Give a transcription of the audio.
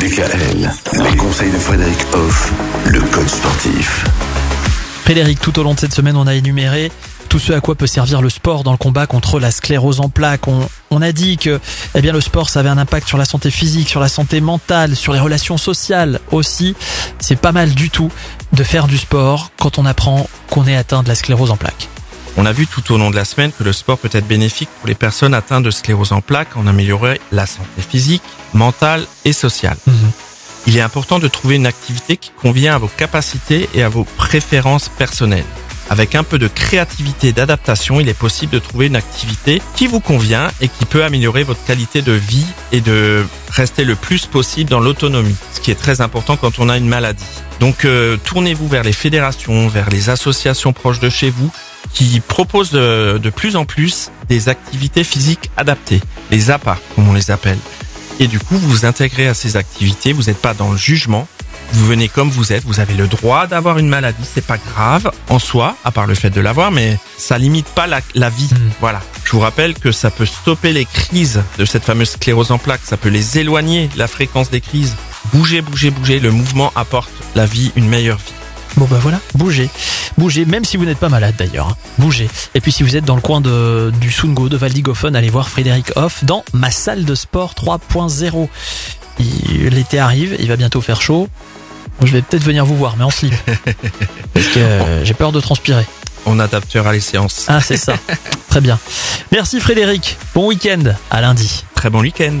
DKL, les conseils de Frédéric Hoff, le coach sportif. Frédéric, tout au long de cette semaine, on a énuméré tout ce à quoi peut servir le sport dans le combat contre la sclérose en plaques. On, on a dit que eh bien, le sport, ça avait un impact sur la santé physique, sur la santé mentale, sur les relations sociales aussi. C'est pas mal du tout de faire du sport quand on apprend qu'on est atteint de la sclérose en plaques. On a vu tout au long de la semaine que le sport peut être bénéfique pour les personnes atteintes de sclérose en plaques en améliorant la santé physique, mentale et sociale. Mhm. Il est important de trouver une activité qui convient à vos capacités et à vos préférences personnelles. Avec un peu de créativité et d'adaptation, il est possible de trouver une activité qui vous convient et qui peut améliorer votre qualité de vie et de rester le plus possible dans l'autonomie, ce qui est très important quand on a une maladie. Donc euh, tournez-vous vers les fédérations, vers les associations proches de chez vous qui proposent de, de plus en plus des activités physiques adaptées, les APA comme on les appelle. Et du coup, vous vous intégrez à ces activités, vous n'êtes pas dans le jugement, vous venez comme vous êtes, vous avez le droit d'avoir une maladie, c'est pas grave en soi, à part le fait de l'avoir, mais ça limite pas la, la vie. Mm. Voilà. Je vous rappelle que ça peut stopper les crises de cette fameuse sclérose en plaques, ça peut les éloigner, la fréquence des crises. Bougez, bougez, bougez, le mouvement apporte la vie, une meilleure vie. Bon bah voilà, bougez. Bougez, même si vous n'êtes pas malade d'ailleurs. hein. Bougez. Et puis si vous êtes dans le coin de, du Sungo, de Valdigofen, allez voir Frédéric Hoff dans ma salle de sport 3.0. Il- L'été arrive, il va bientôt faire chaud. Je vais peut-être venir vous voir, mais en slip. Parce que euh, j'ai peur de transpirer. On adaptera les séances. Ah c'est ça. Très bien. Merci Frédéric. Bon week-end. À lundi. Très bon week-end.